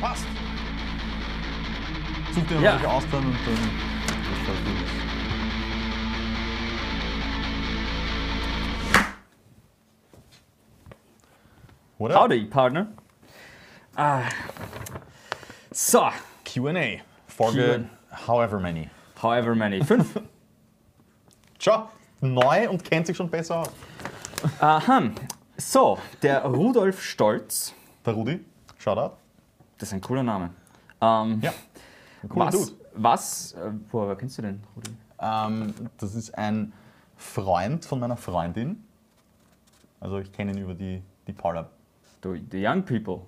Passt. Such dir Ja. welche aus dann und dann. Das schaut gut aus. Up? Howdy, Partner. Ah. So, Q&A. Folge however many. however many. Fünf. Schau, neu und kennt sich schon besser aus. Aha. So, der Rudolf Stolz. Der Rudi, Shoutout. Das ist ein cooler Name. Ähm, Ja, ein cooler was, Dude. was, äh, woher kennst du den, Rudi? Ähm, das ist ein Freund von meiner Freundin. Also ich kenne ihn über die, die Paula, The, the Young People.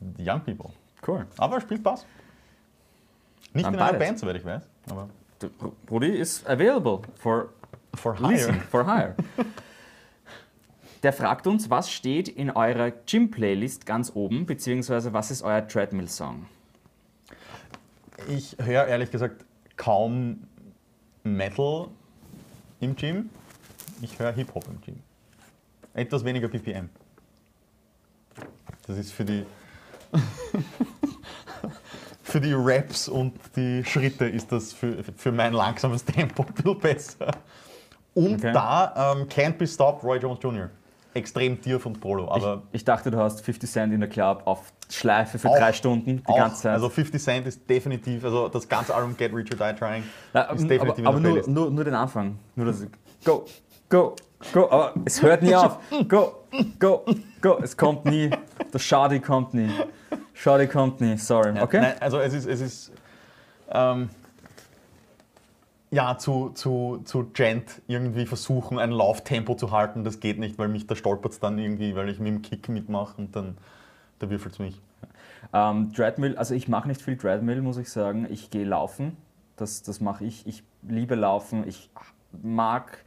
die Young People. Cool. Aber er spielt Bass. Nicht Am in einer. Band, soweit ich weiß. Aber Rudi is available for for hire. for hire. Der fragt uns, was steht in eurer Gym-Playlist ganz oben, beziehungsweise was ist euer Treadmill-Song? Ich höre ehrlich gesagt kaum Metal im Gym. Ich höre Hip-Hop im Gym. Etwas weniger BPM. Das ist für die für die Raps und die Schritte ist das für, für mein langsames Tempo ein bisschen besser. Und Okay. da ähm, Can't Be Stopped Roy Jones Jr. Extrem tief und Prolo, aber Ich dachte, du hast 50 Cent in der Club auf Schleife für Auch- drei Stunden die auch, ganze Zeit. also 50 Cent ist definitiv, also das ganze Album Get Rich or Die Trying Ja, ist aber definitiv aber der nur, nur, nur den Anfang. Nur das Go, go, go. Aber es hört nie auf. Go, go, go. Es kommt nie. Der Schadi kommt nie. Schadi kommt nie. Sorry. Ja, Okay? Nein, also es ist, es ist ähm, ja, zu, zu, zu Gent irgendwie versuchen, ein Lauftempo zu halten, das geht nicht, weil mich da stolpert es dann irgendwie, weil ich mit dem Kick mitmache und dann da würfelt es mich. Ähm, Treadmill, also ich mache nicht viel Treadmill, muss ich sagen. Ich gehe laufen. Das, das mache ich. Ich liebe Laufen. Ich mag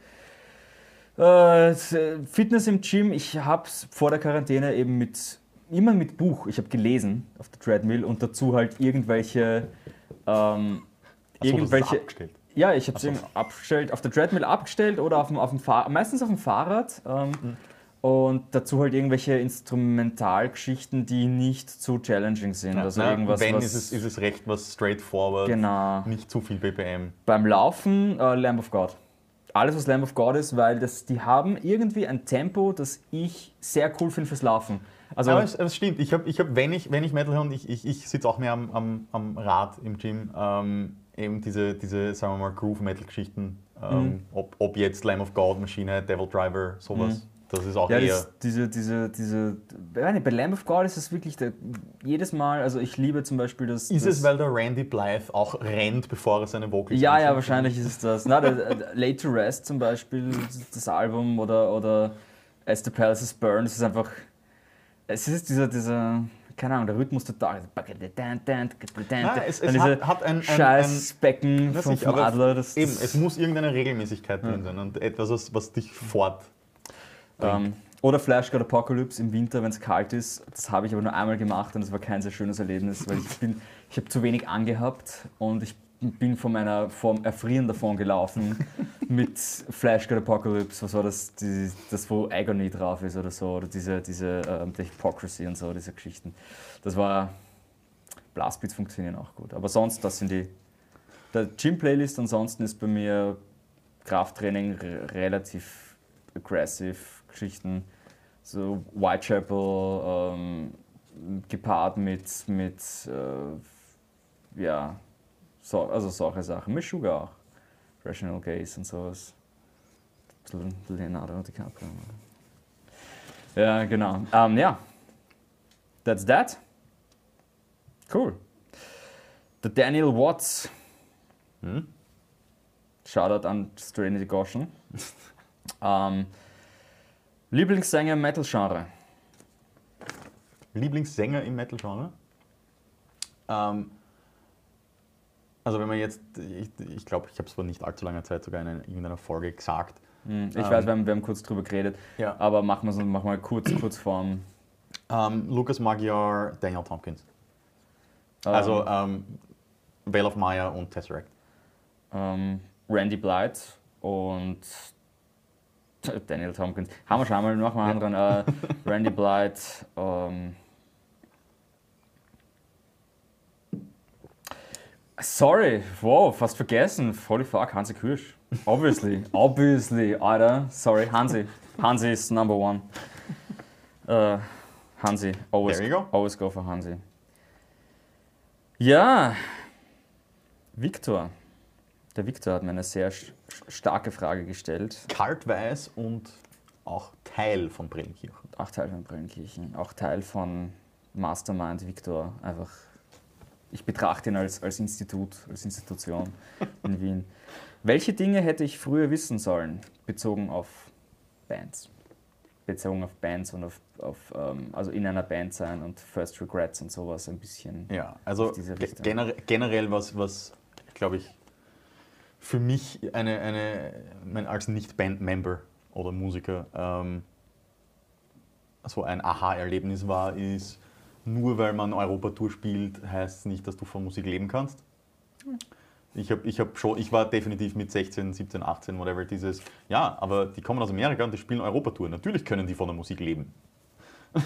äh, Fitness im Gym. Ich habe vor der Quarantäne eben mit immer mit Buch. Ich habe gelesen auf der Treadmill und dazu halt irgendwelche ähm, Ach so, das ist irgendwelche abgestellt. Ja, ich habe es eben abgestellt, auf der Treadmill abgestellt oder auf dem, auf dem Fahrrad, meistens auf dem Fahrrad. Ähm, Mhm. Und dazu halt irgendwelche Instrumentalgeschichten, die nicht zu challenging sind. also Na, irgendwas, wenn was ist es, ist es recht was straightforward, genau. nicht zu viel BPM. Beim Laufen äh, Lamb of God. Alles, was Lamb of God ist, weil das, die haben irgendwie ein Tempo, das ich sehr cool finde fürs Laufen. Also, Aber es, es stimmt, ich habe, ich hab, wenn, ich, wenn ich Metal höre und ich, ich, ich sitze auch mehr am, am, am Rad im Gym, ähm, eben diese, diese, sagen wir mal, Groove-Metal-Geschichten, ähm, Mhm. ob, ob jetzt Lamb of God, Maschine, Devil Driver, sowas, das ist auch ja, eher... das, diese, diese, diese, nicht, bei Lamb of God ist es wirklich der, jedes Mal, also ich liebe zum Beispiel das. ist das, es, weil der Randy Blythe auch rennt, bevor er seine Vocals Ja, ja, wahrscheinlich ist es das. Na, der, der Late to Rest zum Beispiel, das Album oder, oder As the Palaces Burn, es ist einfach. Es ist dieser, dieser keine Ahnung, der Rhythmus total. Dann es- es diese hat- hat ein- ein- Scheißbecken vom, sicher, vom aber Adler. Das, Eben, das, es muss irgendeine Regelmäßigkeit drin sein und etwas, was, was dich fort... ähm, oder Flash God Apocalypse im Winter, wenn es kalt ist. Das habe ich aber nur einmal gemacht und es war kein sehr schönes Erlebnis, weil ich bin, ich habe zu wenig angehabt und ich bin von meiner vom Erfrieren davon gelaufen mit Flash God Apocalypse. Was war das? Die, das, wo Agony drauf ist oder so. Oder diese, diese ähm, The Hypocrisy und so, diese Geschichten. Das war. Blastbeats funktionieren auch gut. Aber sonst, das sind die. Der Gym-Playlist ansonsten ist bei mir Krafttraining re- relativ aggressive Geschichten. So Whitechapel ähm, gepaart mit, mit äh, ja, so, also solche Sachen. Mit Sugar auch. Rational Gaze und sowas. Ein bisschen Leonardo DiCaprio. Ja, genau. Ähm, ja. That's that. Cool. Der Daniel Watts. Hm? Shoutout an Stranity Goshen. ähm, Lieblingssänger im Metal-Genre. Lieblingssänger im Metal-Genre? Ähm, also wenn man jetzt, ich, ich glaube, ich habe es vor nicht allzu langer Zeit sogar in einer- irgendeiner Folge gesagt. Hm, Ich Ähm, weiß, wir haben, wir haben kurz drüber geredet, Ja. aber machen wir es mach mal kurz, kurz vorm. Ähm, Lucas Magyar, Daniel Tompkins. Also ähm, Veil of Maya und Tesseract. ähm, Randy Blythe und Daniel Tompkins. Haben wir schon mal, machen wir einen anderen. Äh, Randy Blythe, ähm, Sorry, wow, fast vergessen. Holy fuck, Hansi Kirsch. Obviously, obviously, Alter. Sorry, Hansi. Hansi ist number one. Uh, Hansi, always, There you go. always go for Hansi. Ja, Viktor. Der Viktor hat mir eine sehr starke Frage gestellt. Kaltweiß und auch Teil von Brennkirchen. Auch Teil von Brennkirchen, auch Teil von Mastermind Viktor. Einfach, ich betrachte ihn als, als Institut, als Institution in Wien. Welche Dinge hätte ich früher wissen sollen, bezogen auf Bands? Bezogen auf Bands und auf, auf ähm, also in einer Band sein und First Regrets und sowas ein bisschen. Ja, also generell, generell was, was glaube ich, für mich eine, eine mein, als Nicht-Band-Member oder Musiker ähm, so ein Aha-Erlebnis war, ist, nur weil man Europatour spielt, heißt es nicht, dass du von Musik leben kannst. Ich, hab, ich, hab schon, ich war definitiv mit 16, 17, 18, whatever, dieses, ja, aber die kommen aus Amerika und die spielen Europatour. Natürlich können die von der Musik leben.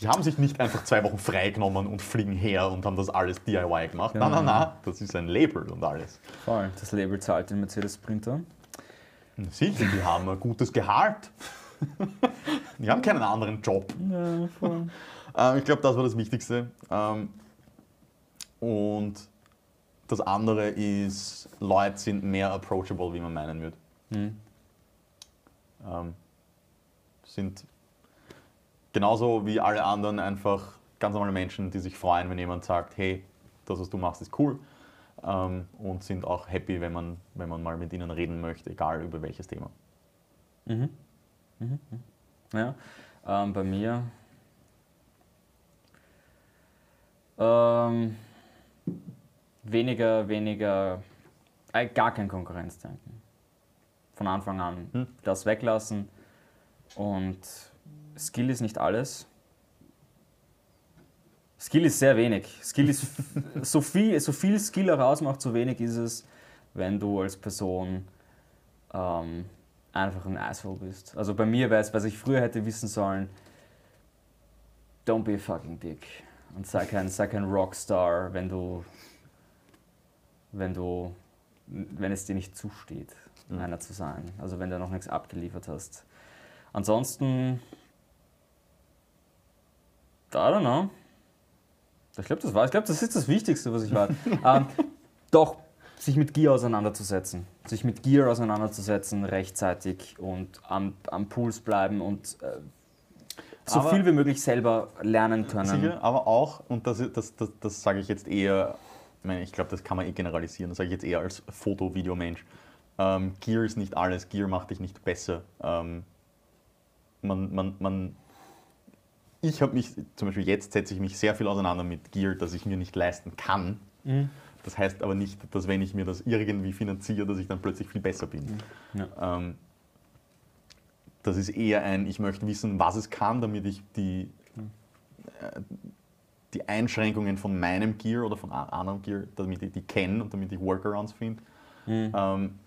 Die haben sich nicht einfach zwei Wochen freigenommen und fliegen her und haben das alles DIY gemacht. Nein, nein, nein, das ist ein Label und alles. Voll. Das Label zahlt den Mercedes Sprinter. Sicher, die haben ein gutes Gehalt. Die haben keinen anderen Job. Ja, voll. Ähm, ich glaube, das war das Wichtigste. Ähm, und das andere ist, Leute sind mehr approachable, wie man meinen würde. Hm. Ähm, sind genauso wie alle anderen einfach ganz normale Menschen, die sich freuen, wenn jemand sagt, hey, das, was du machst, ist cool. Ähm, und sind auch happy, wenn man, wenn man mal mit ihnen reden möchte, egal über welches Thema. Ja, ähm, bei mir. Ähm, weniger, weniger, äh, gar kein Konkurrenzdenken. Von Anfang an Hm. das weglassen und Skill ist nicht alles. Skill ist sehr wenig. Skill ist so viel, so viel Skill er ausmacht, so wenig ist es, wenn du als Person ähm, einfach ein Asshole bist. Also bei mir wäre es, was ich früher hätte wissen sollen, don't be a fucking dick. Und sei kein, sei kein Rockstar, wenn du, wenn du, wenn es dir nicht zusteht, Mhm. einer zu sein. Also wenn du noch nichts abgeliefert hast. Ansonsten, I don't know. Ich glaube, das war, ich glaube, das ist das Wichtigste, was ich war. ähm, doch, sich mit Gear auseinanderzusetzen. Sich mit Gear auseinanderzusetzen, rechtzeitig und am, am Puls bleiben und äh, so viel wie möglich selber lernen können. Sicher, aber auch, und das, das, das, das sage ich jetzt eher, ich, meine, ich glaube, das kann man eh generalisieren, das sage ich jetzt eher als Foto-Video-Mensch. Ähm, Gear ist nicht alles, Gear macht dich nicht besser. Ähm, man, man, man, ich habe mich, zum Beispiel jetzt setze ich mich sehr viel auseinander mit Gear, das ich mir nicht leisten kann. Mhm. Das heißt aber nicht, dass wenn ich mir das irgendwie finanziere, dass ich dann plötzlich viel besser bin. Ja. Ähm, das ist eher ein, ich möchte wissen, was es kann, damit ich die, äh, die Einschränkungen von meinem Gear oder von anderem Gear, damit ich die kenne und damit ich Workarounds finde. Mhm. Ähm,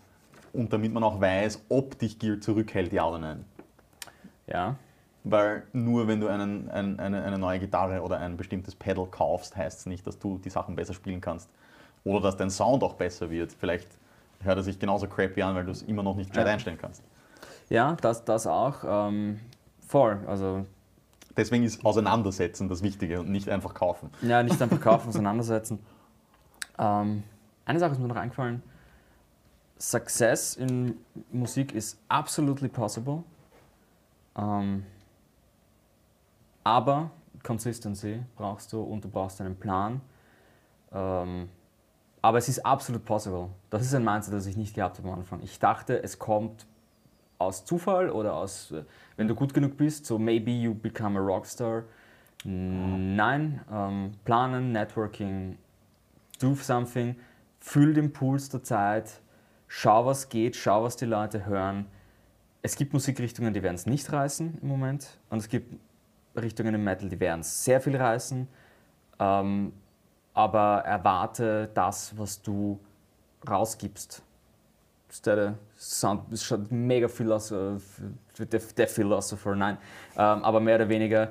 und damit man auch weiß, ob dich Gear zurückhält, ja oder nein. Ja. Weil nur wenn du einen, ein, eine, eine neue Gitarre oder ein bestimmtes Pedal kaufst, heißt es nicht, dass du die Sachen besser spielen kannst. Oder dass dein Sound auch besser wird. Vielleicht hört er sich genauso crappy an, weil du es immer noch nicht gescheit Ja. einstellen kannst. Ja, das, das auch. Ähm, voll. Also Deswegen ist Auseinandersetzen das Wichtige und nicht einfach kaufen. Ja, nicht einfach kaufen, auseinandersetzen. Ähm, eine Sache ist mir noch eingefallen. Success in Musik ist absolutely possible. Ähm, aber Consistency brauchst du und du brauchst einen Plan. Ähm, aber es ist absolut possible. Das ist ein Mindset, das ich nicht gehabt habe am Anfang. Ich dachte, es kommt aus Zufall oder aus, äh, wenn du gut genug bist, so maybe you become a Rockstar. Nein, ähm, planen, Networking, do something, fühl den Puls der Zeit, schau, was geht, schau, was die Leute hören. Es gibt Musikrichtungen, die werden es nicht reißen im Moment und es gibt Richtungen im Metal, die werden es sehr viel reißen. Ähm, aber erwarte das, was du rausgibst. Der, Sound, schon mega Philosopher, der, der Philosopher, nein. Ähm, aber mehr oder weniger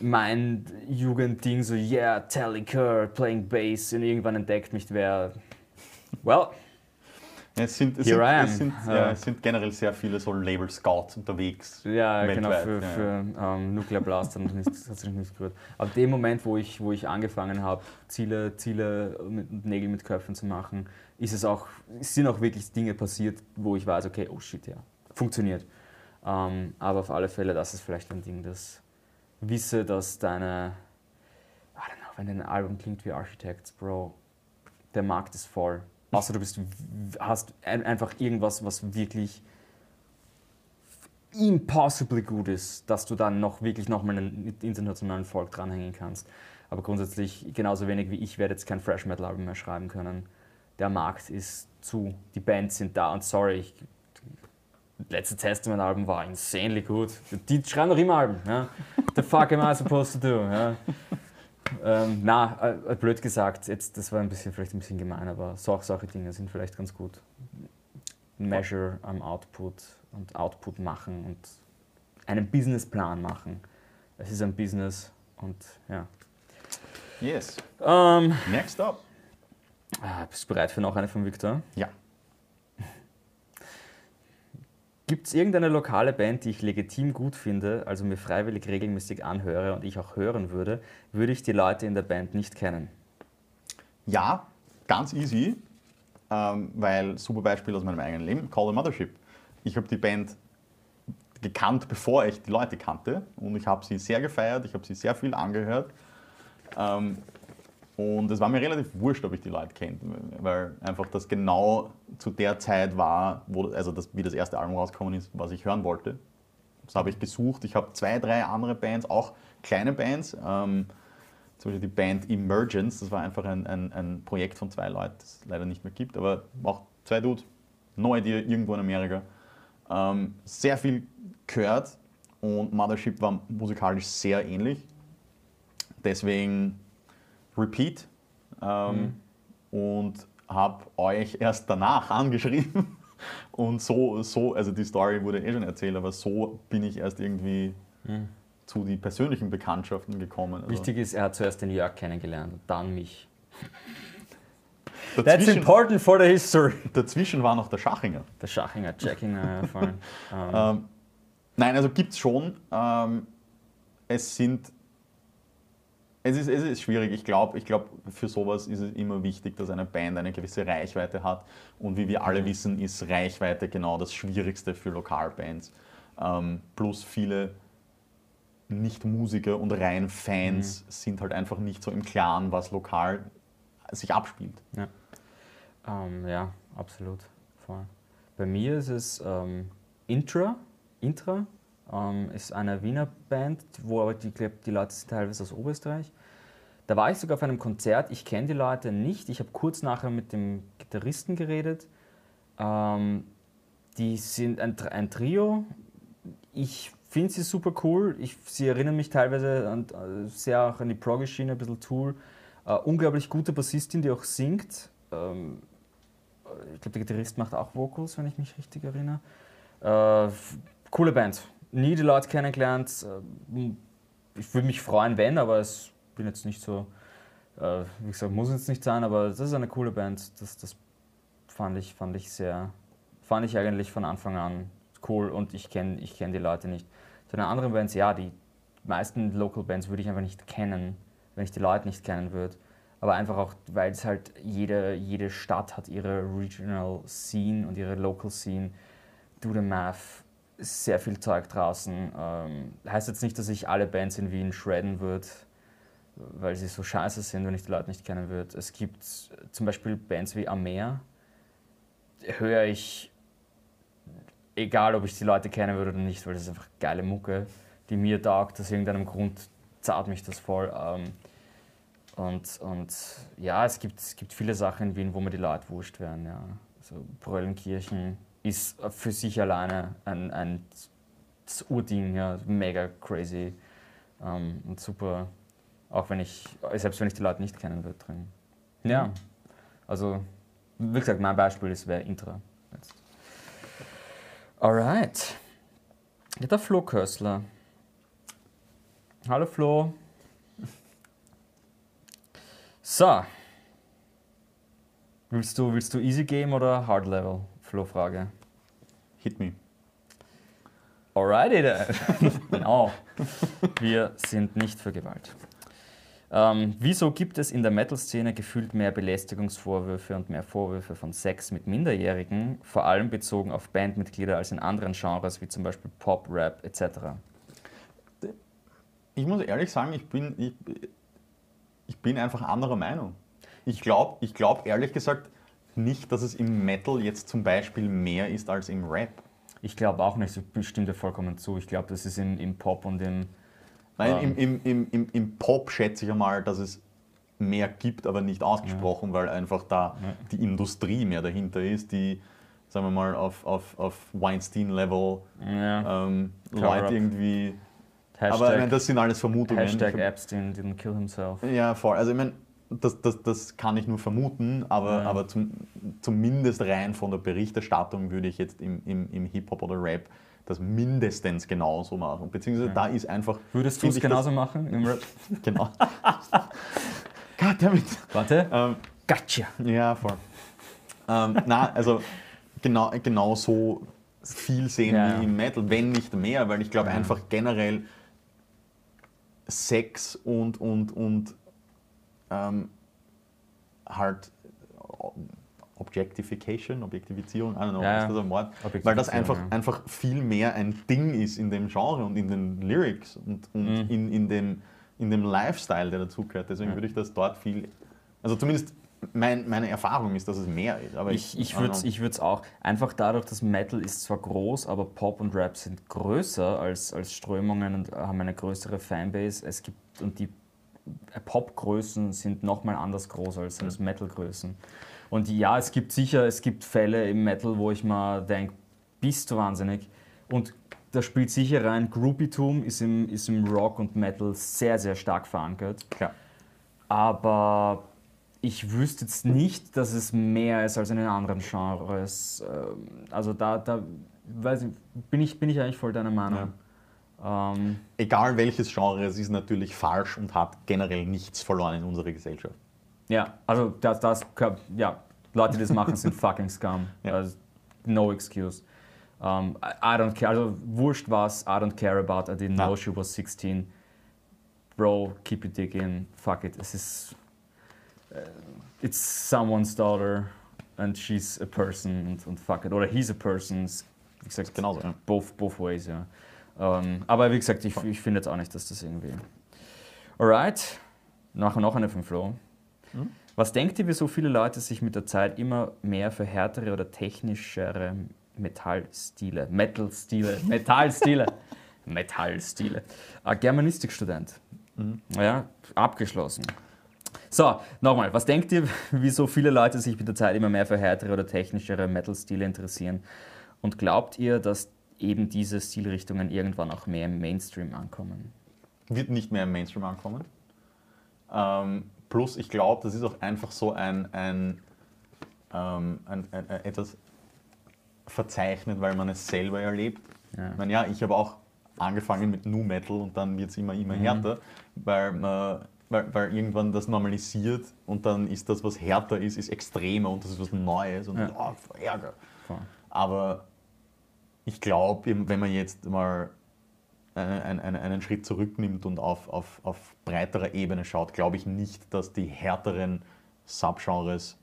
mein Jugendding, so, yeah, Tally Kerr, playing Bass, und irgendwann entdeckt mich wer. Well, Es sind, es sind. Es sind, Ja. es sind generell sehr viele so Label Scouts unterwegs. Ja, genau, Weltweit, für, ja. für ähm, Nuclear Blast hat sich nicht gehört. Aber dem Moment, wo ich, wo ich angefangen habe, Ziele, Ziele mit Nägel mit Köpfen zu machen, ist es auch, sind auch wirklich Dinge passiert, wo ich weiß, okay, oh shit, ja, funktioniert. Ähm, aber auf alle Fälle, das ist vielleicht ein Ding, das wisse, dass deine, I don't know, wenn dein Album klingt wie Architects, Bro, der Markt ist voll. Außer du bist, hast ein, einfach irgendwas, was wirklich impossibly gut ist, dass du dann noch wirklich nochmal einen internationalen Volk dranhängen kannst. Aber grundsätzlich, genauso wenig wie ich werde jetzt kein Fresh Metal Album mehr schreiben können. Der Markt ist zu, die Bands sind da und sorry, ich, letzte Testament Album war insanely gut. Die schreiben doch immer Alben. Ja? The fuck am I supposed to do? Ja? Ähm, na, äh, blöd gesagt, jetzt, das war ein bisschen, vielleicht ein bisschen gemein, aber so, solche Dinge sind vielleicht ganz gut. Measure am Output und Output machen und einen Businessplan machen. Es ist ein Business und ja. Yes. Ähm, Next up. ah, bist du bereit für noch eine von Victor? Ja. Gibt es irgendeine lokale Band, die ich legitim gut finde, also mir freiwillig regelmäßig anhöre und ich auch hören würde, würde ich die Leute in der Band nicht kennen? Ja, ganz easy, ähm, weil super Beispiel aus meinem eigenen Leben, Call the Mothership. Ich habe die Band gekannt, bevor ich die Leute kannte und ich habe sie sehr gefeiert, ich habe sie sehr viel angehört ähm, und es war mir relativ wurscht, ob ich die Leute kenne, weil einfach das genau zu der Zeit war, wo, also das, wie das erste Album rausgekommen ist, was ich hören wollte. Das habe ich gesucht. Ich habe zwei, drei andere Bands, auch kleine Bands. Ähm, zum Beispiel die Band Emergence, das war einfach ein, ein, ein Projekt von zwei Leuten, das es leider nicht mehr gibt, aber auch zwei Dudes, No Idea, irgendwo in Amerika. Ähm, sehr viel gehört und Mothership war musikalisch sehr ähnlich. Deswegen Repeat ähm, und habe euch erst danach angeschrieben. Und so, so, also die Story wurde eh schon erzählt, aber so bin ich erst irgendwie zu den persönlichen Bekanntschaften gekommen. Also Wichtig ist, er hat zuerst den Jörg kennengelernt und dann mich. That's important for the history. dazwischen war noch der Schachinger. Der Schachinger, Jackinger, ja, voll. Ähm, Ähm, nein, also gibt es schon. Ähm, es sind. Es ist, es ist schwierig. Ich glaube, ich glaub, für sowas ist es immer wichtig, dass eine Band eine gewisse Reichweite hat. Und wie wir alle wissen, ist Reichweite genau das Schwierigste für Lokalbands. Ähm, plus viele Nicht-Musiker und rein Fans sind halt einfach nicht so im Klaren, was lokal sich abspielt. Ähm, ja, absolut. Voll. Bei mir ist es ähm, Intra. Intra ähm, ist eine Wiener Band, wo aber die, glaub, die Leute sind teilweise aus Oberösterreich. Da war ich sogar auf einem Konzert. Ich kenne die Leute nicht. Ich habe kurz nachher mit dem Gitarristen geredet. Ähm, die sind ein, ein Trio. Ich finde sie super cool. Ich, sie erinnern mich teilweise an, äh, sehr auch an die Proggy-Schiene, ein bisschen Tool. Äh, unglaublich gute Bassistin, die auch singt. Ähm, ich glaube, der Gitarrist macht auch Vocals, wenn ich mich richtig erinnere. Äh, coole Band. Nie die Leute kennengelernt. Äh, ich würde mich freuen, wenn, aber es bin jetzt nicht so, äh, wie gesagt, muss jetzt nicht sein, aber das ist eine coole Band. Das, das fand, ich, fand ich sehr, fand ich eigentlich von Anfang an cool und ich kenne ich kenn die Leute nicht. Zu den anderen Bands, ja, die meisten Local Bands würde ich einfach nicht kennen, wenn ich die Leute nicht kennen würde. Aber einfach auch, weil es halt jede, jede Stadt hat ihre Regional Scene und ihre Local Scene. Do the Math, sehr viel Zeug draußen. Ähm, heißt jetzt nicht, dass ich alle Bands in Wien shredden würde, weil sie so scheiße sind, wenn ich die Leute nicht kennen würde. Es gibt zum Beispiel Bands wie Amer, höre ich, egal ob ich die Leute kennen würde oder nicht, weil das ist einfach geile Mucke, die mir taugt. Aus irgendeinem Grund zahlt mich das voll. Ähm, und, und ja, es gibt, es gibt viele Sachen in Wien, wo mir die Leute wurscht werden. Ja. Also Bröllenkirchen ist für sich alleine ein, ein Urding, ja, mega crazy ähm, und super. Auch wenn ich, selbst wenn ich die Leute nicht kennen würde drin. Ja, also wie gesagt, mein Beispiel ist wäre Intra. Jetzt. Alright. Ja, der Flo Kössler. Hallo Flo. So. Willst du, willst du Easy Game oder Hard Level? Flo-Frage. Hit me. Alrighty then. genau. Wir sind nicht für Gewalt. Ähm, wieso gibt es in der Metal-Szene gefühlt mehr Belästigungsvorwürfe und mehr Vorwürfe von Sex mit Minderjährigen, vor allem bezogen auf Bandmitglieder als in anderen Genres wie zum Beispiel Pop, Rap etc.? Ich muss ehrlich sagen, ich bin, ich, ich bin einfach anderer Meinung. Ich glaube ich glaub ehrlich gesagt nicht, dass es im Metal jetzt zum Beispiel mehr ist als im Rap. Ich glaube auch nicht, ich stimme dir vollkommen zu. Ich glaube, das ist im, im Pop und im. Nein, Ähm. im, im, im, im, Pop schätze ich einmal, dass es mehr gibt, aber nicht ausgesprochen, weil einfach da Ja. die Industrie mehr dahinter ist, die, sagen wir mal, auf, auf, auf Weinstein-Level Ja. ähm. Leute irgendwie. Hashtag, aber ich meine, das sind alles Vermutungen. Hashtag Epstein didn't kill himself. Ja, voll. Also ich meine, das, das, das kann ich nur vermuten, aber, Ja. aber zum, zumindest rein von der Berichterstattung würde ich jetzt im, im, im Hip-Hop oder Rap das mindestens genauso machen. Beziehungsweise Ja. da ist einfach. Würdest du es genauso Das, machen im Rap? genau. Goddammit. Warte. Ähm, Gotcha. ja, voll. Ähm, na, also genau, genau so viel sehen Ja, wie im Metal, wenn nicht mehr, weil ich glaube Ja. einfach generell Sex und, und, und ähm, halt Objectification, Objektivizierung, I don't know, Ja, ist das ein Wort? Weil das einfach, ja. einfach viel mehr ein Ding ist in dem Genre und in den Lyrics und, und Mhm. in, in, dem, in dem Lifestyle, der dazugehört. Deswegen Ja. würde ich das dort viel, also zumindest mein, meine Erfahrung ist, dass es mehr ist. Aber Ich, ich I don't würde es ich auch. Einfach dadurch, dass Metal ist zwar groß, aber Pop und Rap sind größer als, als Strömungen und haben eine größere Fanbase. Es gibt und die Pop-Größen sind nochmal anders groß als, als Metal-Größen. Und ja, es gibt sicher, es gibt Fälle im Metal, wo ich mal denke, bist du wahnsinnig. Und da spielt sicher rein, Groupietum ist im, ist im Rock und Metal sehr, sehr stark verankert. Klar. Aber ich wüsste jetzt nicht, dass es mehr ist als in den anderen Genres. Ähm, Also da, da weiß ich, bin, ich, bin ich eigentlich voll deiner Meinung. Ähm, Egal welches Genre, es ist natürlich falsch und hat generell nichts verloren in unserer Gesellschaft. ja, also das, das, ja, Leute, die das machen, sind fucking scum. Ja. Also, no excuse. Um, I, I don't care, also wurscht was, I don't care about, I didn't Ja. know she was 16. Bro, keep your dick in, fuck it. Es ist, äh, it's someone's daughter and she's a person und, und fuck it. Oder he's a person, wie gesagt, Genauso, ja. both, both ways, ja. Ähm, aber wie gesagt, ich, ich finde jetzt auch nicht, dass das irgendwie. Alright, noch, noch eine von Flo. Mhm. Was denkt ihr, wieso viele Leute sich mit der Zeit immer mehr für härtere oder technischere Metallstile, Metal-Stile, Metallstile, Metallstile, äh, Germanistikstudent. Mhm. Ja, abgeschlossen. So, nochmal, was denkt ihr, wieso viele Leute sich mit der Zeit immer mehr für härtere oder technischere Metal-Stile interessieren? Und glaubt ihr, dass eben diese Stilrichtungen irgendwann auch mehr im Mainstream ankommen? Wird nicht mehr im Mainstream ankommen. Ähm, plus, ich glaube, das ist auch einfach so ein, ein, ähm, ein, ein, ein etwas verzeichnet, weil man es selber erlebt. Ja. Ich meine, ja, ich habe auch angefangen mit Nu Metal und dann wird es immer, immer Mhm. härter, weil, man, weil, weil irgendwann das normalisiert und dann ist das, was härter ist, ist extremer und das ist was Neues und Ja. oh, Ärger. Voll. Aber ich glaube, wenn man jetzt mal einen, einen, einen Schritt zurücknimmt und auf, auf, auf breiterer Ebene schaut, glaube ich nicht, dass die härteren Subgenres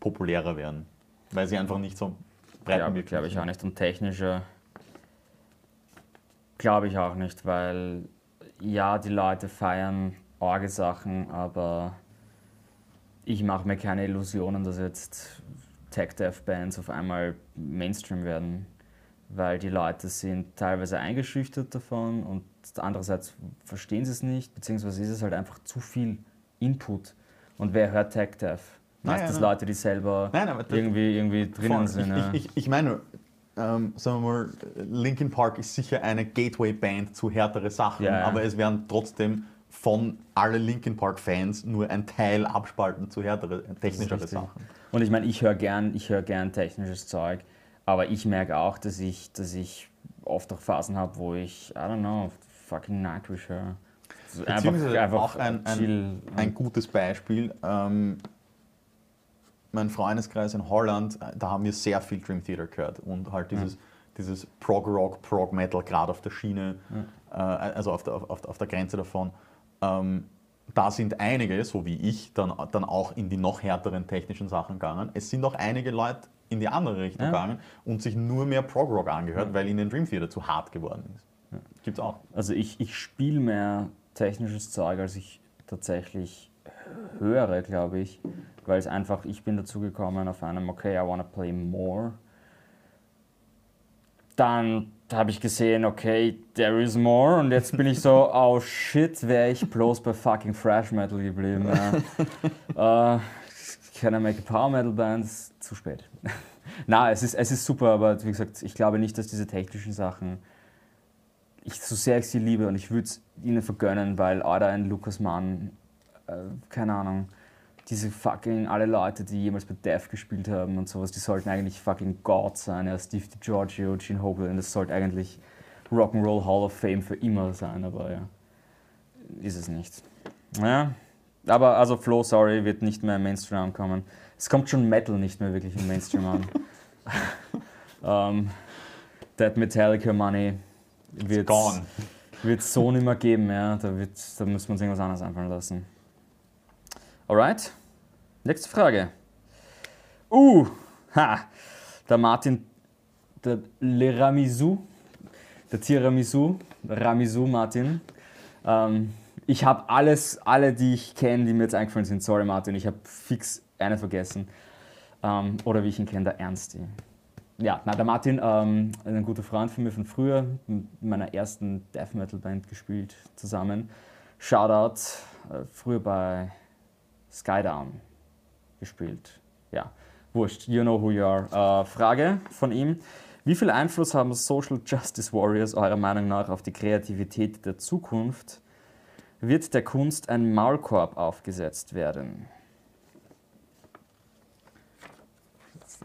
populärer werden, weil sie einfach nicht so breit Glaube möglich glaub ich auch nicht. Und technische glaube ich auch nicht, weil ja, die Leute feiern Orgesachen, aber ich mache mir keine Illusionen, dass jetzt Tech-Death-Bands auf einmal Mainstream werden, weil die Leute sind teilweise eingeschüchtert davon und andererseits verstehen sie es nicht, beziehungsweise ist es halt einfach zu viel Input. Und wer hört? Nein, Meistens nein. Leute, die selber Nein, irgendwie, irgendwie drinnen sind. ja. Ich, ich, ich meine, ähm, sagen wir mal, Linkin Park ist sicher eine Gateway-Band zu härtere Sachen, Ja, ja. aber es werden trotzdem von alle Linkin Park-Fans nur ein Teil abspalten zu härtere, technischere. Sachen. Und ich meine, ich höre gern, ich höre gern technisches Zeug, aber ich merke auch, dass ich, dass ich oft auch Phasen habe, wo ich, I don't know, fucking Nightwish höre. Beziehungsweise auch ein, ein, ein gutes Beispiel. Ähm, mein Freundeskreis in Holland, äh, da haben wir sehr viel Dream Theater gehört und halt dieses, dieses Prog Rock, Prog Metal, gerade auf der Schiene, äh, also auf der, auf, auf der Grenze davon. Ähm, da sind einige, so wie ich, dann, dann auch in die noch härteren technischen Sachen gegangen. Es sind auch einige Leute in die andere Richtung Ja. gegangen und sich nur mehr Prog Rock angehört, weil ihnen Dream Theater zu hart geworden ist. Gibt's auch. Also ich, ich spiele mehr technisches Zeug, als ich tatsächlich höre, glaube ich. Weil es einfach, ich bin dazu gekommen auf einem, okay, I wanna play more. Dann habe ich gesehen, okay, there is more. Und jetzt bin ich so, oh shit, wäre ich bloß bei fucking Thrash Metal geblieben. Ja. äh, can I make a Power Metal Band? Zu spät. Na, es ist, es ist super, aber wie gesagt, ich glaube nicht, dass diese technischen Sachen ich, so sehr ich sie liebe und ich würde es ihnen vergönnen, weil Ada ein Lukas Mann, äh, keine Ahnung, diese fucking, alle Leute, die jemals bei Death gespielt haben und sowas, die sollten eigentlich fucking God sein. Ja, Steve DiGiorgio, Gene Hoglan, das sollte eigentlich Rock'n'Roll Hall of Fame für immer sein, aber ja, ist es nicht. Ja, aber also Flo, sorry, wird nicht mehr im Mainstream ankommen. Es kommt schon Metal nicht mehr wirklich im Mainstream an. ähm, That Metallica Money wird wird so nicht mehr geben, ja. Da, wird, da müssen wir uns irgendwas anderes einfallen lassen. Alright, nächste Frage. Uh, ha, der Martin, der Leramisu, der Tiramisu, Ramisu Martin. Ähm, ich habe alles, alle, die ich kenne, die mir jetzt eingefallen sind. Sorry Martin, ich habe fix eine vergessen. Ähm, oder wie ich ihn kenne, der Ernsti. Ja, na, der Martin, ähm, ein guter Freund von mir von früher, in meiner ersten Death Metal Band gespielt zusammen. Shoutout, äh, früher bei Skydown gespielt. Ja, wurscht, you know who you are. Äh, Frage von ihm. Wie viel Einfluss haben Social Justice Warriors eurer Meinung nach auf die Kreativität der Zukunft? Wird der Kunst ein Maulkorb aufgesetzt werden?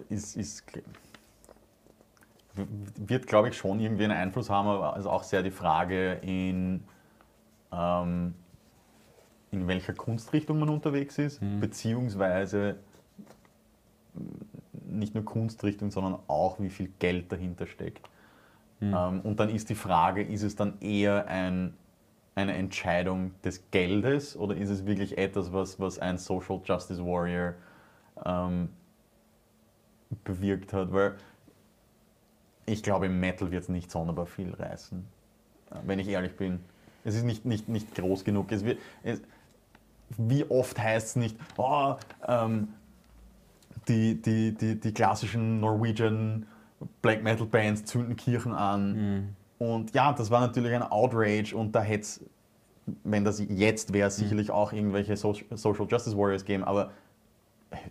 Ist, ist, wird, glaube ich, schon irgendwie einen Einfluss haben, aber es ist auch sehr die Frage, in, ähm, in welcher Kunstrichtung man unterwegs ist, beziehungsweise nicht nur Kunstrichtung, sondern auch wie viel Geld dahinter steckt. Ähm, und dann ist die Frage, ist es dann eher ein, eine Entscheidung des Geldes oder ist es wirklich etwas, was, was ein Social Justice Warrior ähm, bewirkt hat? Weil ich glaube, im Metal wird es nicht sonderbar viel reißen, äh, wenn ich ehrlich bin. Es ist nicht, nicht, nicht groß genug. Es wird, es, wie oft heißt es nicht, oh, ähm, die, die, die, die klassischen Norwegian Black Metal Bands zünden Kirchen an. Und ja, das war natürlich ein Outrage und da hätte es, wenn das jetzt wäre, sicherlich auch irgendwelche so Social Justice Warriors geben, aber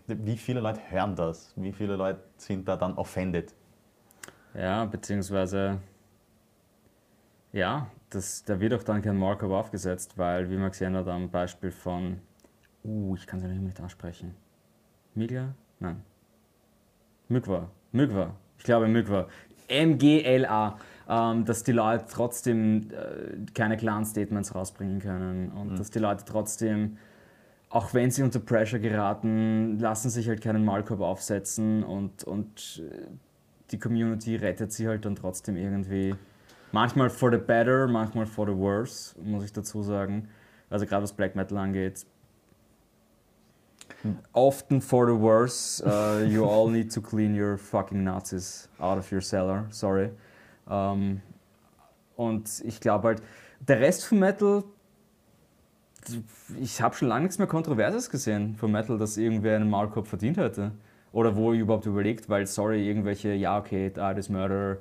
wie viele Leute hören das? Wie viele Leute sind da dann offended? Ja, beziehungsweise, ja, das, da wird auch dann kein Markup aufgesetzt, weil, wie man gesehen hat, am Beispiel von, uh, ich kann es ja nicht aussprechen. Migla? Nein. Mygwa. Mygwa. Ich glaube Mygwa. M-G-L-A. Ähm, dass die Leute trotzdem äh, keine klaren Statements rausbringen können und dass die Leute trotzdem, auch wenn sie unter Pressure geraten, lassen sich halt keinen Maulkorb aufsetzen und, und äh, die Community rettet sie halt dann trotzdem irgendwie. Manchmal for the better, manchmal for the worse, muss ich dazu sagen. Also gerade was Black Metal angeht. Often for the worse. Uh, you all need to clean your fucking Nazis out of your cellar. Sorry. Ähm, und ich glaube halt, der Rest von Metal, ich habe schon lange nichts mehr Kontroverses gesehen von Metal, dass irgendwer einen Maulkorb verdient hätte. Oder wo ich überhaupt überlegt, weil, sorry, irgendwelche, ja, okay, Art is Murder.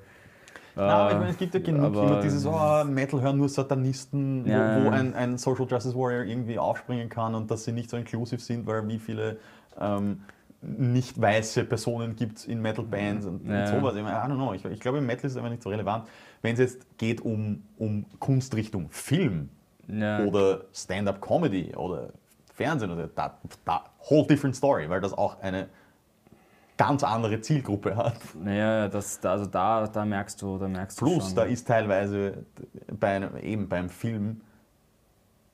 Na, aber ich äh, meine, es gibt ja genug aber- immer dieses, oh, Metal hören nur Satanisten, Ja, wo, wo ein, ein Social Justice Warrior irgendwie aufspringen kann und dass sie nicht so inclusive sind, weil wie viele ähm, nicht weiße Personen gibt es in Metal-Bands und, Ja. und sowas. Ich, meine, I don't know. ich, ich glaube, im Metal ist es einfach nicht so relevant. Wenn es jetzt geht um, um Kunstrichtung Film Ja. oder Stand-Up-Comedy oder Fernsehen, oder da, da, whole different story, weil das auch eine ganz andere Zielgruppe hat. Naja, das, da- also da, da merkst du, da merkst du Plus, da ist teilweise bei einem, eben beim Film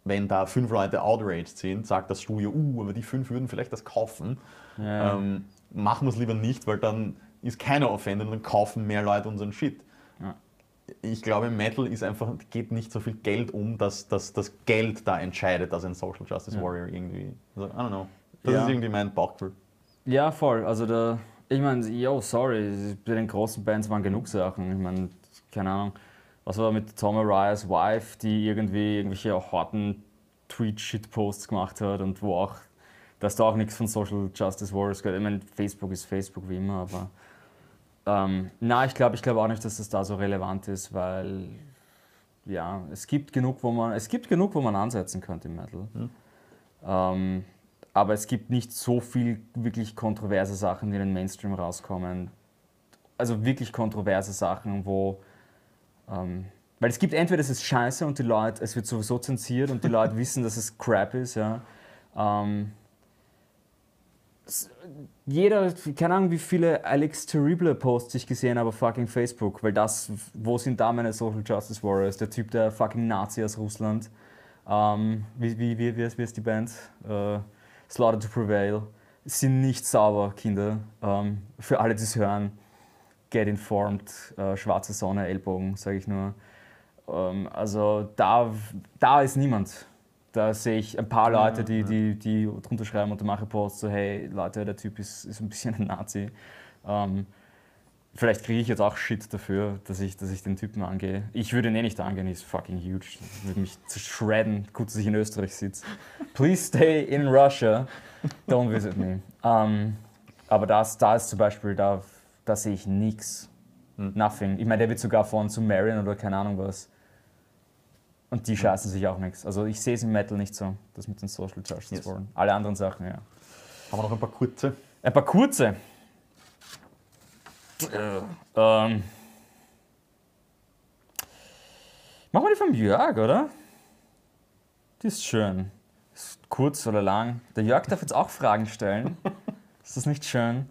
wenn da fünf Leute outraged sind, sagt das Studio, uh, aber die fünf würden vielleicht das kaufen. Ja. Ähm, machen wir es lieber nicht, weil dann ist keiner offended und dann kaufen mehr Leute unseren Shit. Ja. Ich glaube, Metal ist einfach, geht nicht so viel Geld um, dass, dass das Geld da entscheidet, dass ein Social Justice Ja. Warrior irgendwie. Also, I don't know. Das Ja. ist irgendwie mein Bauchgefühl. Ja, voll. Also da, ich meine, yo, sorry, bei den großen Bands waren genug Sachen. Ich meine, keine Ahnung, was war mit Tom Arias Wife, die irgendwie irgendwelche harten Tweet-Shitposts gemacht hat und wo auch, dass da auch nichts von Social Justice Warriors gehört. Ich meine, Facebook ist Facebook wie immer, aber ähm, na, ich glaube ich glaub auch nicht, dass das da so relevant ist, weil ja, es gibt genug, wo man, es gibt genug, wo man ansetzen könnte im Metal. Ähm, aber es gibt nicht so viel wirklich kontroverse Sachen, die in den Mainstream rauskommen. Also wirklich kontroverse Sachen, wo. Ähm, weil es gibt entweder es ist scheiße und die Leute, es wird sowieso zensiert und die Leute wissen, dass es crap ist, ja. Ähm, jeder, keine Ahnung, wie viele Alex Terrible Posts ich gesehen habe auf fucking Facebook, weil das, wo sind da meine Social Justice Warriors? Der Typ, der fucking Nazi aus Russland. Ähm, wie, wie, wie, wie, ist, wie ist die Band? Äh, Slaughter to Prevail. Sind nicht sauber, Kinder. Ähm, für alle, die es hören, get informed. Äh, schwarze Sonne, Ellbogen, sage ich nur. Ähm, also da, da ist niemand. Da sehe ich ein paar Leute, die, die, die drunter schreiben unter manche Posts so, hey Leute, der Typ ist, ist ein bisschen ein Nazi. Ähm, vielleicht kriege ich jetzt auch Shit dafür, dass ich, dass ich den Typen angehe. Ich würde ihn eh nicht angehen, he's fucking huge. Würde mich zershredden. Gut, dass ich in Österreich sitze. Please stay in Russia. Don't visit me. Ähm, aber das, da ist zum Beispiel, da, da sehe ich nichts. Nothing. Ich meine, der wird sogar von zu Marion oder keine Ahnung was. Und die scheißen sich auch nichts. Also ich sehe es im Metal nicht so, das mit den Social Justice Yes. Warren. Alle anderen Sachen, ja. Haben wir noch ein paar kurze? Ein paar kurze. Ähm. Machen wir die vom Jörg, oder? Die ist schön. Ist kurz oder lang. Der Jörg darf jetzt auch Fragen stellen. ist das nicht schön?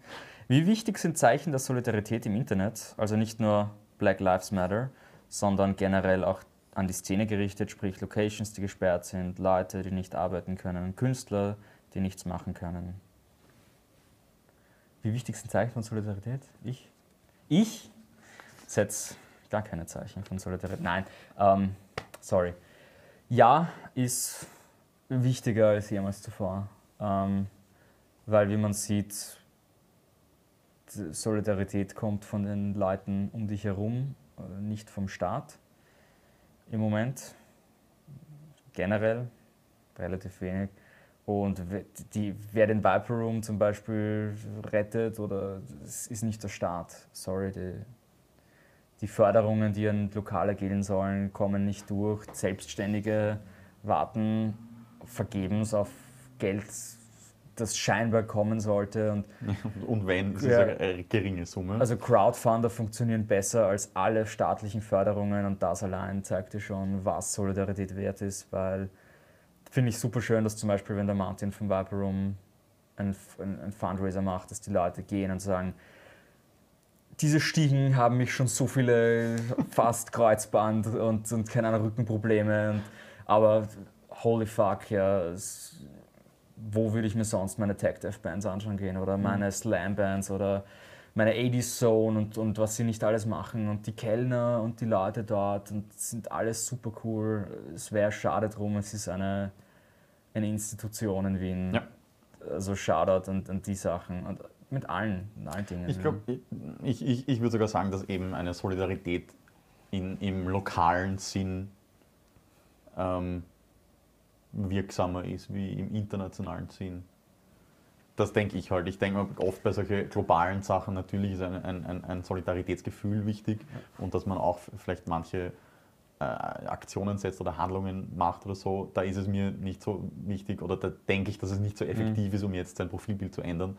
Wie wichtig sind Zeichen der Solidarität im Internet? Also nicht nur Black Lives Matter, sondern generell auch an die Szene gerichtet, sprich Locations, die gesperrt sind, Leute, die nicht arbeiten können, Künstler, die nichts machen können. Wie wichtig sind Zeichen von Solidarität? Ich? Ich setze gar keine Zeichen von Solidarität. Nein, ähm, sorry. Ja ist wichtiger als jemals zuvor. Ähm, weil, wie man sieht, Solidarität kommt von den Leuten um dich herum, äh, nicht vom Staat. Im Moment. Generell relativ wenig. Und die, wer den Viper Room zum Beispiel rettet, oder es ist nicht der Staat. Sorry, die, die Förderungen, die an Lokale gehen sollen, kommen nicht durch. Selbstständige warten vergebens auf Geld, das scheinbar kommen sollte. Und Und wenn, es Ja. ist eine geringe Summe. also Crowdfunder funktionieren besser als alle staatlichen Förderungen und das allein zeigt dir schon, was Solidarität wert ist, weil finde ich super schön, dass zum Beispiel, wenn der Martin vom Viper Room ein, ein, ein Fundraiser macht, dass die Leute gehen und sagen, diese Stiegen haben mich schon so viele fast Kreuzband und, und keine Ahnung, Rückenprobleme, und, aber holy fuck, ja, es, wo würde ich mir sonst meine Tech Death Bands anschauen gehen oder meine Slam Bands oder meine 80s Zone und, und was sie nicht alles machen und die Kellner und die Leute dort und sind alles super cool. Es wäre schade drum, es ist eine, eine Institution in Wien. Ja. Also Shoutout und, und die Sachen und mit allen, mit allen Dingen. Ich glaube, ich, ich, ich würde sogar sagen, dass eben eine Solidarität in, im lokalen Sinn ähm, wirksamer ist wie im internationalen Sinn. Das denke ich halt. Ich denke oft bei solchen globalen Sachen natürlich ist ein, ein, ein- Solidaritätsgefühl wichtig und dass man auch vielleicht manche äh, Aktionen setzt oder Handlungen macht oder so, da ist es mir nicht so wichtig oder da denke ich, dass es nicht so effektiv ist, um jetzt sein Profilbild zu ändern.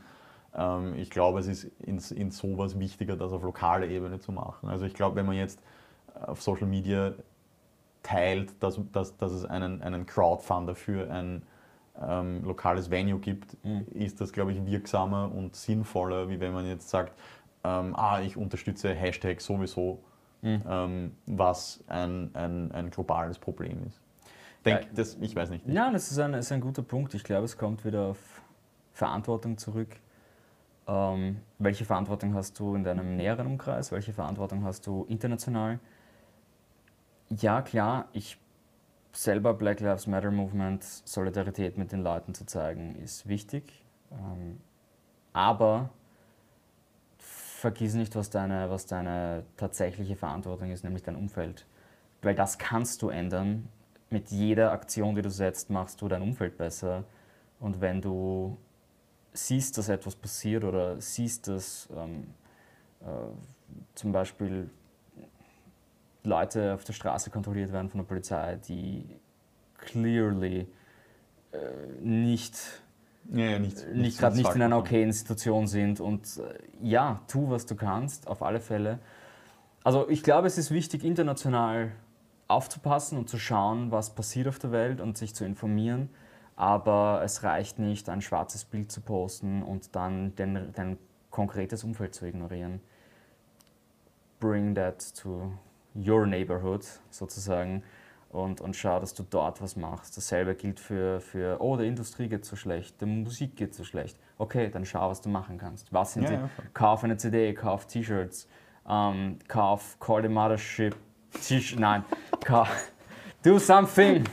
Ähm, ich glaube, es ist in, in sowas wichtiger, das auf lokaler Ebene zu machen. Also ich glaube, wenn man jetzt auf Social Media teilt, dass, dass, dass es einen, einen Crowdfunder für ein ähm, lokales Venue gibt, ist das, glaube ich, wirksamer und sinnvoller, wie wenn man jetzt sagt, ähm, ah, ich unterstütze Hashtag sowieso, ähm, was ein, ein, ein globales Problem ist. denk, Ja. das, ich weiß nicht. Ja, das ist ein, ist ein guter Punkt. Ich glaube, es kommt wieder auf Verantwortung zurück. Ähm, welche Verantwortung hast du in deinem näheren Umkreis? Welche Verantwortung hast du international? Ja, klar, ich selber Black Lives Matter Movement, Solidarität mit den Leuten zu zeigen, ist wichtig. Ähm, aber vergiss nicht, was deine, was deine tatsächliche Verantwortung ist, nämlich dein Umfeld. Weil das kannst du ändern. Mit jeder Aktion, die du setzt, machst du dein Umfeld besser. Und wenn du siehst, dass etwas passiert oder siehst, dass ähm, äh, zum Beispiel Leute auf der Straße kontrolliert werden von der Polizei, die clearly äh, nicht Ja, ja, nicht, nicht gerade nicht in einer okayen Situation sind. Und äh, ja, tu, was du kannst, auf alle Fälle. Also ich glaube, es ist wichtig, international aufzupassen und zu schauen, was passiert auf der Welt und sich zu informieren. Aber es reicht nicht, ein schwarzes Bild zu posten und dann dein, dein konkretes Umfeld zu ignorieren. Bring that to your neighborhood sozusagen und, und schau, dass du dort was machst. Dasselbe gilt für, für, oh, der Industrie geht so schlecht, der Musik geht so schlecht. Okay, dann schau, was du machen kannst. Was sind Ja, die? ja, kauf eine CD, kauf T-Shirts, ähm, kauf Call the Mothership, T-Shirt, nein, kauf, do something.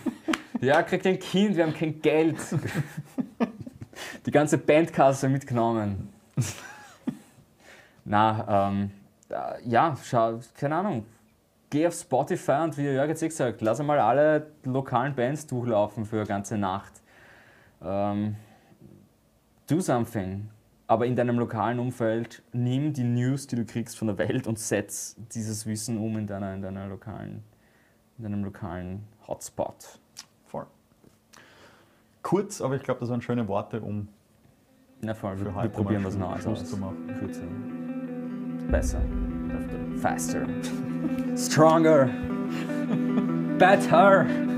Ja, kriegt ein Kind, wir haben kein Geld. Die ganze Bandkasse mitgenommen. Na, ähm, äh, ja, schau, keine Ahnung. Geh auf Spotify und wie der Jörg jetzt eh gesagt, lass einmal alle lokalen Bands durchlaufen für eine ganze Nacht. Ähm, do something. Aber in deinem lokalen Umfeld nimm die News, die du kriegst von der Welt und setz dieses Wissen um in deiner, in deiner lokalen, in deinem lokalen Hotspot. Voll. Kurz, aber ich glaube, das waren schöne Worte, um Na voll, für wir, wir heute probieren mal was Neues zu machen. Kürzer. Besser. Faster. Stronger. Better.